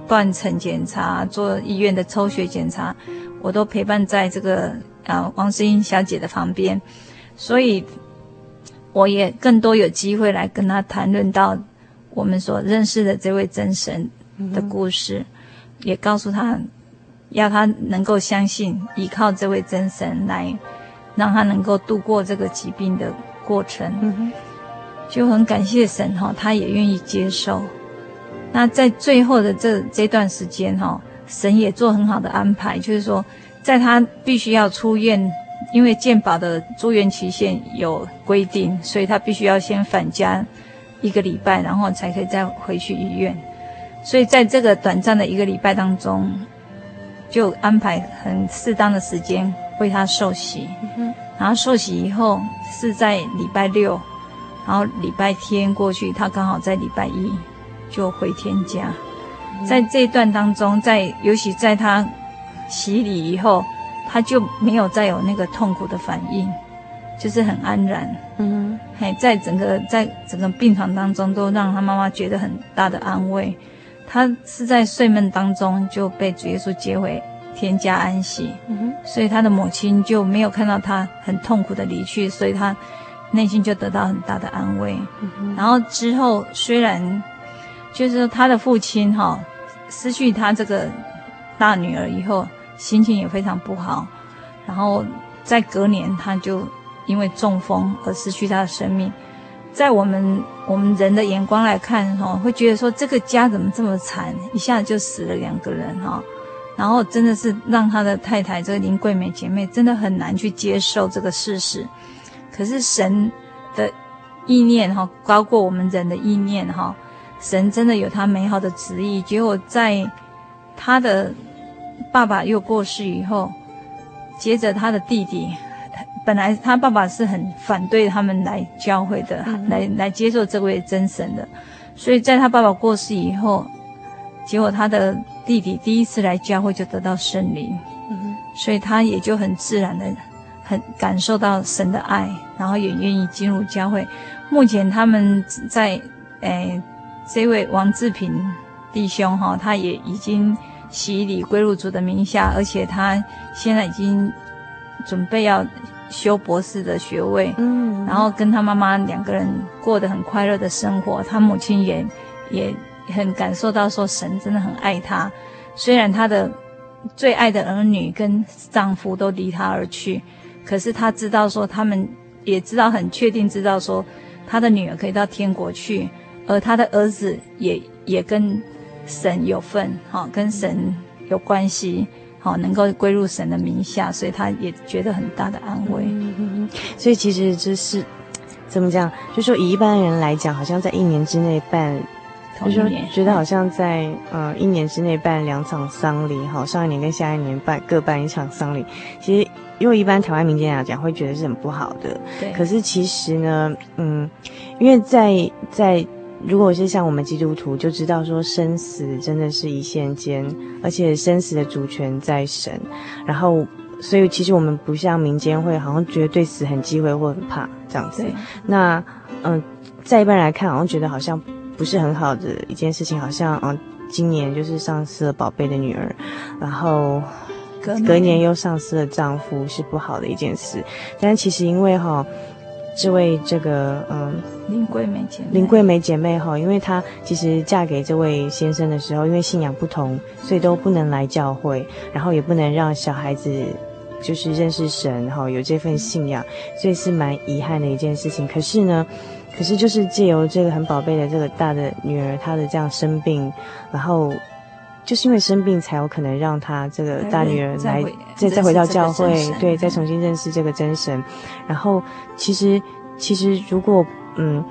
断层检查，做医院的抽血检查，我都陪伴在这个啊王诗英小姐的旁边，所以我也更多有机会来跟他谈论到我们所认识的这位真神的故事，嗯、也告诉他。要他能够相信，依靠这位真神来，让他能够度过这个疾病的过程。嗯、就很感谢神哈，他也愿意接受。那在最后的这这段时间哈，神也做很好的安排，就是说，在他必须要出院，因为健保的住院期限有规定，所以他必须要先返家一个礼拜，然后才可以再回去医院。所以在这个短暂的一个礼拜当中，就安排很适当的时间为他受洗。嗯、然后受洗以后是在礼拜六，然后礼拜天过去，他刚好在礼拜一就回天家。嗯、在这一段当中，在尤其在他洗礼以后，他就没有再有那个痛苦的反应，就是很安然。嗯，嘿，在整个在整个病床当中，都让他妈妈觉得很大的安慰。他是在睡梦当中就被主耶稣接回天家安息，嗯，所以他的母亲就没有看到他很痛苦的离去，所以他内心就得到很大的安慰。嗯，然后之后虽然就是他的父亲哈失去他这个大女儿以后，心情也非常不好，然后在隔年他就因为中风而失去他的生命。在我们我们人的眼光来看，哈，会觉得说这个家怎么这么惨，一下子就死了两个人，哈，然后真的是让他的太太这个林桂美姐妹真的很难去接受这个事实。可是神的意念，哈，高过我们人的意念，哈，神真的有他美好的旨意。结果在他的爸爸又过世以后，接着他的弟弟。本来他爸爸是很反对他们来教会的，嗯、来来接受这位真神的，所以在他爸爸过世以后，结果他的弟弟第一次来教会就得到圣灵，嗯、所以他也就很自然的很感受到神的爱，然后也愿意进入教会。目前他们在诶这位王志平弟兄哈，他也已经洗礼归入主的名下，而且他现在已经准备要。修博士的学位，嗯，然后跟他妈妈两个人过得很快乐的生活。他母亲也也很感受到说神真的很爱她，虽然她的最爱的儿女跟丈夫都离她而去，可是她知道说他们也知道很确定知道说她的女儿可以到天国去，而她的儿子也也跟神有份，哈，跟神有关系。好，能够归入神的名下，所以他也觉得很大的安慰。所以其实这是怎么讲？就说以一般人来讲，好像在一年之内办，就说觉得好像在呃一年之内办两场丧礼，好，上一年跟下一年办各办一场丧礼。其实因为一般台湾民间来讲，会觉得是很不好的。对。可是其实呢，嗯，因为在在。如果是像我们基督徒，就知道说生死真的是一线间，而且生死的主权在神。然后，所以其实我们不像民间会好像觉得对死很忌讳或很怕这样子。那嗯，在一般人来看，好像觉得好像不是很好的一件事情，好像嗯，今年就是丧失了宝贝的女儿，然后隔隔年又丧失了丈夫，是不好的一件事。但其实因为哈。这位这个嗯，林桂梅姐妹，林桂梅姐妹哈，因为她其实嫁给这位先生的时候，因为信仰不同，所以都不能来教会，然后也不能让小孩子就是认识神哈，有这份信仰，所以是蛮遗憾的一件事情。可是呢，可是就是借由这个很宝贝的这个大的女儿，她的这样生病，然后。就是因为生病，才有可能让她这个大女儿来再再回到教会，对，再重新认识这个真神。然后，其实其实如果嗯，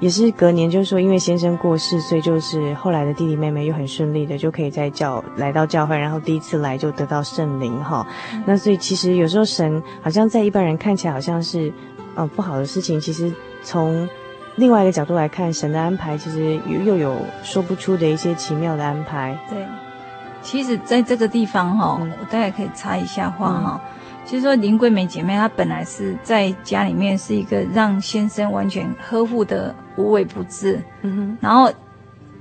也是隔年，就是说因为先生过世，所以就是后来的弟弟妹妹又很顺利的就可以在教来到教会，然后第一次来就得到圣灵哈。嗯、那所以其实有时候神好像在一般人看起来好像是呃不好的事情，其实从另外一个角度来看，神的安排其实又又有说不出的一些奇妙的安排。对，其实在这个地方哈，嗯、我大概可以插一下话哈。嗯、其实说林桂梅姐妹她本来是在家里面是一个让先生完全呵护的无微不至，嗯哼。然后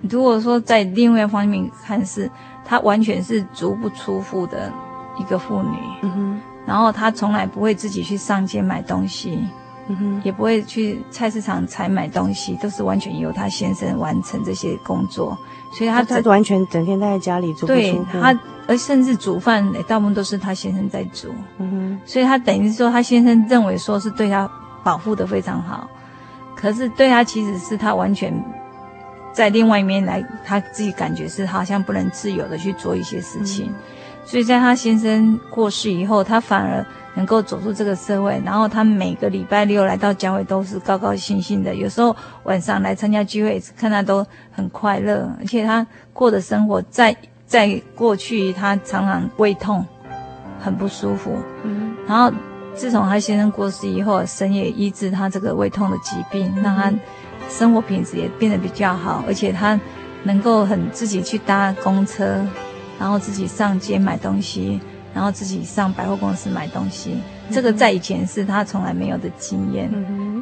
如果说在另外一方面看是，她完全是足不出户的一个妇女，嗯哼。然后她从来不会自己去上街买东西。嗯哼，也不会去菜市场采买东西，都是完全由他先生完成这些工作，所以他他完全整天待在家里做。对他，而甚至煮饭，大部分都是他先生在煮。嗯哼，所以他等于是说，他先生认为说是对他保护的非常好，可是对他其实是他完全在另外一面来，他自己感觉是好像不能自由的去做一些事情，嗯、所以在他先生过世以后，他反而。能够走出这个社会，然后他每个礼拜六来到教会都是高高兴兴的。有时候晚上来参加聚会，看他都很快乐，而且他过的生活在在过去，他常常胃痛，很不舒服。嗯，然后自从他先生过世以后，神也医治他这个胃痛的疾病，让他生活品质也变得比较好，而且他能够很自己去搭公车，然后自己上街买东西。然后自己上百货公司买东西，这个在以前是他从来没有的经验。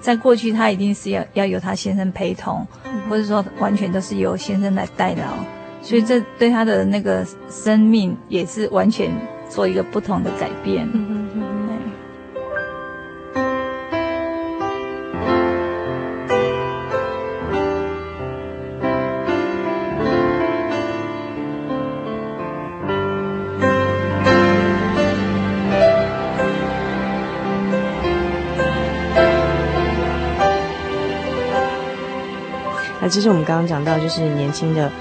在过去，他一定是要要由他先生陪同，或者说完全都是由先生来代劳，所以这对他的那个生命也是完全做一个不同的改变。其实我们刚刚讲到，就是年轻的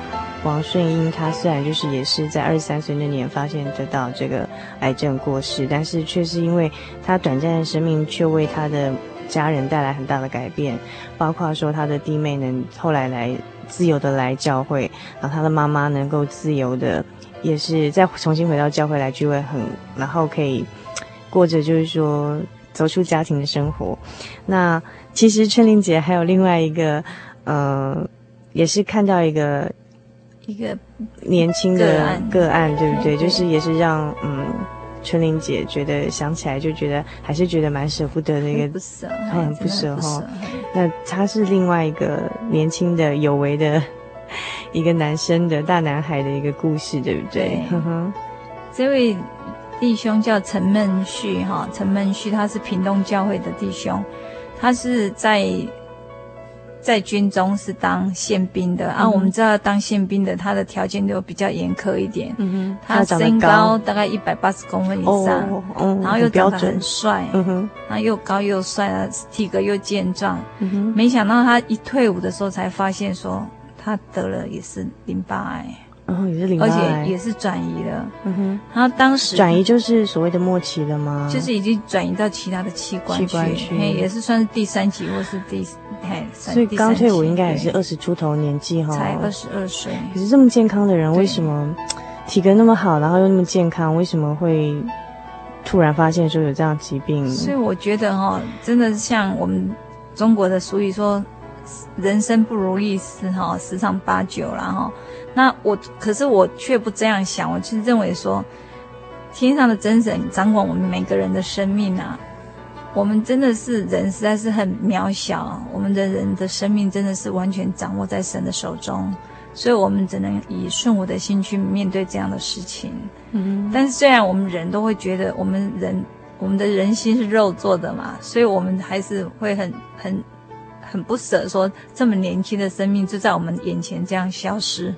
王顺英，他虽然就是也是在二十三岁那年发现得到这个癌症过世，但是却是因为他短暂的生命，却为他的家人带来很大的改变，包括说他的弟妹能后来来自由的来教会，然后他的妈妈能够自由的，也是再重新回到教会来聚会，很然后可以过着就是说走出家庭的生活。那其实春玲姐还有另外一个。呃，也是看到一个一个年轻的个案，对不对？就是也是让嗯春玲姐觉得想起来就觉得还是觉得蛮舍不得的一个，不舍，很不舍哈。那他是另外一个年轻的有为的一个男生的大男孩的一个故事，对不对？对呵呵这位弟兄叫陈孟旭哈，陈孟旭他是屏东教会的弟兄，他是在。在军中是当宪兵的，嗯、啊，我们知道当宪兵的他的条件就比较严苛一点。嗯哼，他身高大概一百八十公分以上，哦哦、然后又长得很帅，嗯哼，然后又高又帅，体格又健壮。嗯哼，没想到他一退伍的时候才发现说他得了也是淋巴癌。哦，也是淋巴，而且也是转移了。嗯哼，然后当时转移就是所谓的末期了吗？就是已经转移到其他的器官去，器官去也是算是第三期或是第嘿。所以刚退伍应该也是二十出头年纪哈，才二十二岁。可是这么健康的人，为什么体格那么好，然后又那么健康，为什么会突然发现说有这样疾病？所以我觉得哈，真的是像我们中国的俗语说，人生不如意事哈，十常八九然后。那我可是我却不这样想，我其实认为说，天上的真神掌管我们每个人的生命啊，我们真的是人实在是很渺小，我们的人的生命真的是完全掌握在神的手中，所以我们只能以顺我的心去面对这样的事情。嗯，但是虽然我们人都会觉得我们人我们的人心是肉做的嘛，所以我们还是会很很很不舍，说这么年轻的生命就在我们眼前这样消失。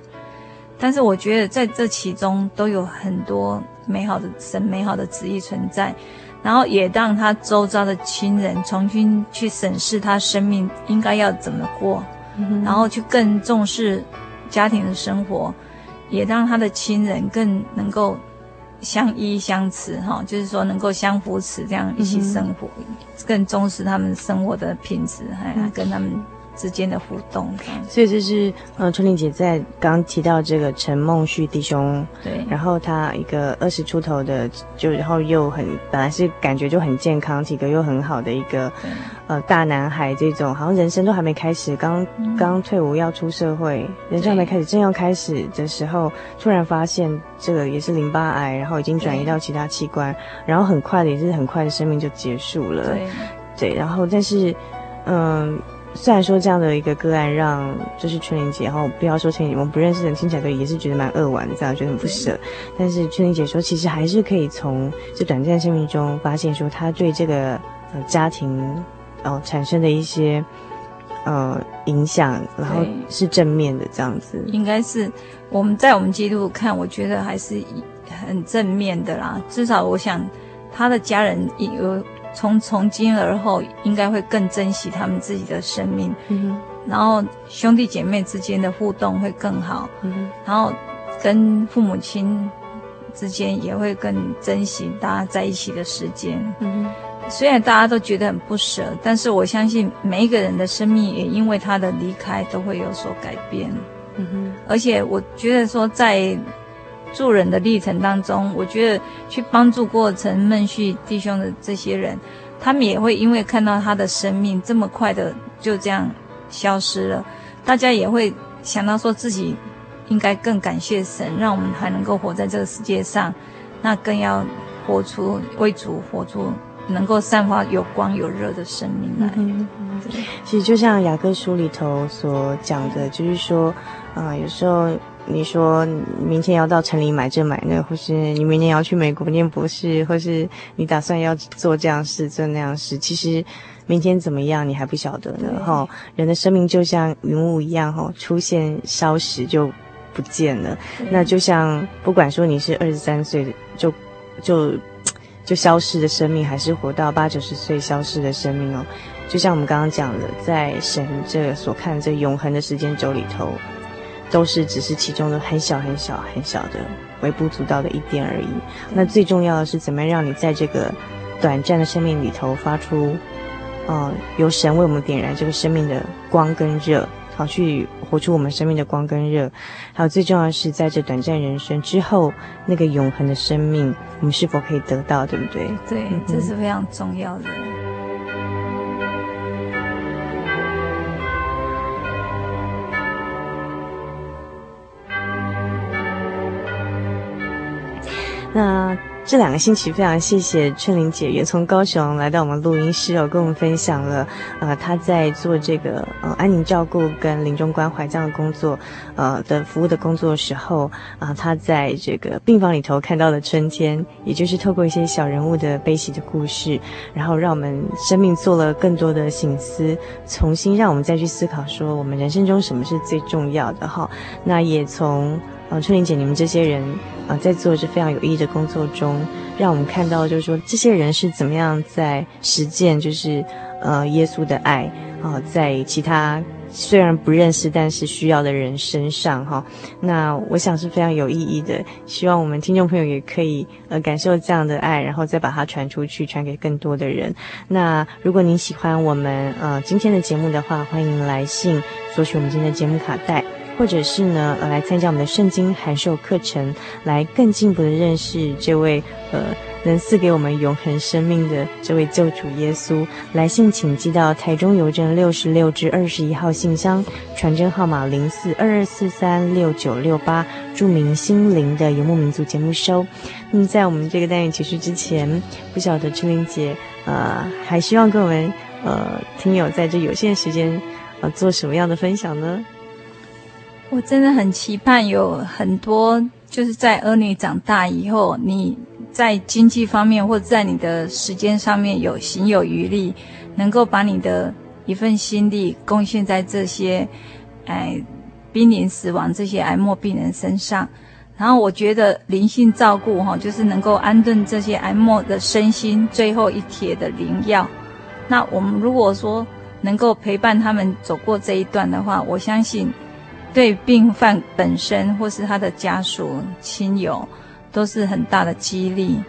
但是我觉得在这其中都有很多美好的神美好的旨意存在，然后也让他周遭的亲人重新去审视他生命应该要怎么过，嗯、然后去更重视家庭的生活，也让他的亲人更能够相依相持哈，就是说能够相扶持这样一起生活，嗯、更重视他们生活的品质，还、嗯、跟他们。之间的互动，所以这是呃春玲姐在刚提到这个陈梦旭弟兄，对，然后他一个二十出头的，就然后又很本来是感觉就很健康，体格又很好的一个呃大男孩，这种好像人生都还没开始，刚刚退伍要出社会，人生还没开始，正要开始的时候，突然发现这个也是淋巴癌，然后已经转移到其他器官，然后很快的也是很快的生命就结束了，对，对，然后但是嗯。虽然说这样的一个个案让就是春玲姐，然后不要说春玲姐，我们不认识的人听起来都也是觉得蛮扼腕的，这样觉得很不舍。但是春玲姐说，其实还是可以从这短暂生命中发现说，她对这个呃家庭哦产生的一些呃影响，然后是正面的这样子。应该是我们在我们基督看，我觉得还是很正面的啦。至少我想他的家人有从从今而后应该会更珍惜他们自己的生命，嗯，然后兄弟姐妹之间的互动会更好，嗯，然后跟父母亲。之间也会更珍惜大家在一起的时间。嗯，虽然大家都觉得很不舍，但是我相信每一个人的生命也因为他的离开都会有所改变。而且我觉得说在助人的历程当中，我觉得去帮助过陈孟旭弟兄的这些人，他们也会因为看到他的生命这么快的就这样消失了，大家也会想到说自己。应该更感谢神，让我们还能够活在这个世界上，那更要活出为主活出能够散发有光有热的生命来。嗯，其实就像雅各书里头所讲的，就是说，啊、有时候你说明天要到城里买这买那，或是你明年要去美国念博士，或是你打算要做这样事做那样事，其实。明天怎么样，你还不晓得呢，哈。人的生命就像云雾一样，哈，出现消失就不见了。那就像不管说你是二十三岁就就就消失的生命，还是活到八九十岁消失的生命哦，就像我们刚刚讲的，在神这所看这永恒的时间轴里头，都是只是其中的很小很小很小的微不足道的一点而已。那最重要的是，怎么样让你在这个短暂的生命里头发出。嗯，由神为我们点燃这个生命的光跟热，好去活出我们生命的光跟热。还有最重要的是，在这短暂人生之后，那个永恒的生命，我们是否可以得到，对不对？对，这是非常重要的。那。这两个星期，非常谢谢春玲姐也从高雄来到我们录音室哦，跟我们分享了呃她在做这个呃安宁照顾跟临终关怀这样的工作呃的服务的工作的时候啊，她、在这个病房里头看到的春天，也就是透过一些小人物的悲喜的故事，然后让我们生命做了更多的省思，重新让我们再去思考说我们人生中什么是最重要的哈。那也从。啊，春玲姐，你们这些人啊，在做着非常有意义的工作中，让我们看到，就是说，这些人是怎么样在实践，就是呃，耶稣的爱啊，在其他虽然不认识，但是需要的人身上哈。那我想是非常有意义的，希望我们听众朋友也可以呃感受这样的爱，然后再把它传出去，传给更多的人。那如果您喜欢我们呃今天的节目的话，欢迎来信索取我们今天的节目卡带。或者是呢，呃，来参加我们的圣经函授课程，来更进一步的认识这位呃能赐给我们永恒生命的这位救主耶稣。来信请寄到台中邮政六十六至二十一号信箱，传真号码零四二二四三六九六八，注明心灵的游牧民族节目收。那么在我们这个单元结束之前，不晓得春玲姐呃还希望跟我们呃听友在这有限时间呃做什么样的分享呢？我真的很期盼有很多，就是在儿女长大以后，你在经济方面或者在你的时间上面有行有余力，能够把你的一份心力贡献在这些，哎，濒临死亡这些癌末病人身上。然后我觉得灵性照顾哈，就是能够安顿这些癌末的身心最后一帖的灵药。那我们如果说能够陪伴他们走过这一段的话，我相信。对病犯本身或是他的家属亲友，都是很大的激励，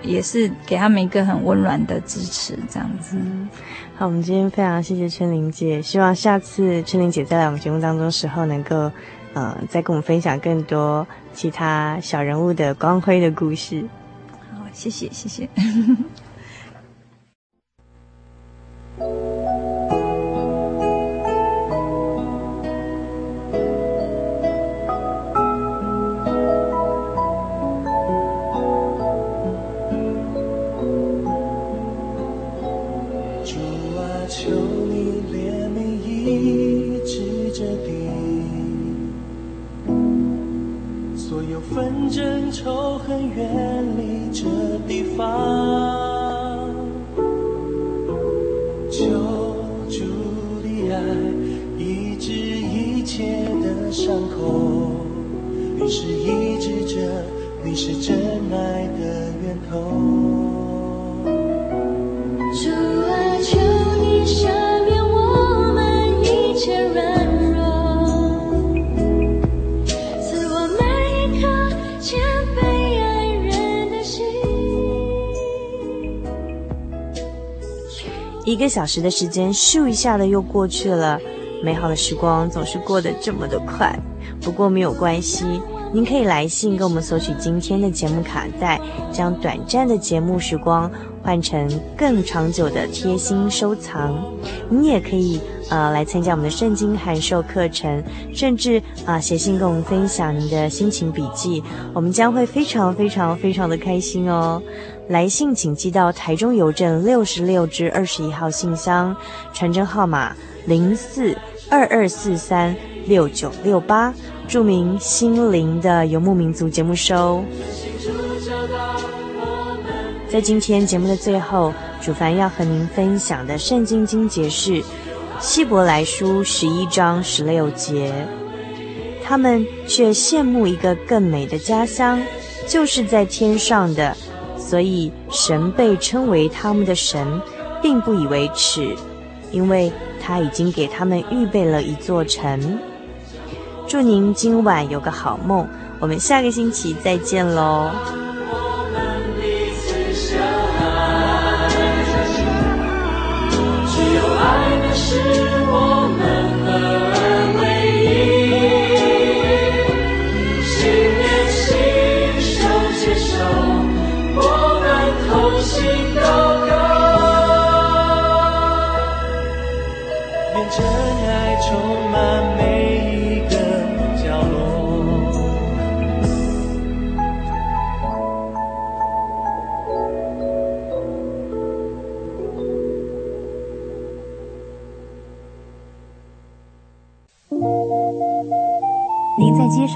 也是给他们一个很温暖的支持，这样子。嗯、好，我们今天非常谢谢春玲姐，希望下次春玲姐再来我们节目当中的时候，能够呃再跟我们分享更多其他小人物的光辉的故事。好，谢谢，谢谢。小时的时间，咻一下的又过去了。美好的时光总是过得这么的快，不过没有关系，您可以来信跟我们索取今天的节目卡带，将短暂的节目时光换成更长久的贴心收藏。你也可以呃来参加我们的圣经函授课程，甚至啊、写信跟我们分享您的心情笔记，我们将会非常非常非常的开心哦。来信请寄到台中邮政六十六至二十一号信箱，传真号码零四二二四三六九六八，注明心灵的游牧民族节目收。在今天节目的最后，主凡要和您分享的圣经经节是希伯来书十一章十六节。他们却羡慕一个更美的家乡，就是在天上的。所以神被称为他们的神，并不以为耻，因为他已经给他们预备了一座城。祝您今晚有个好梦，我们下个星期再见喽。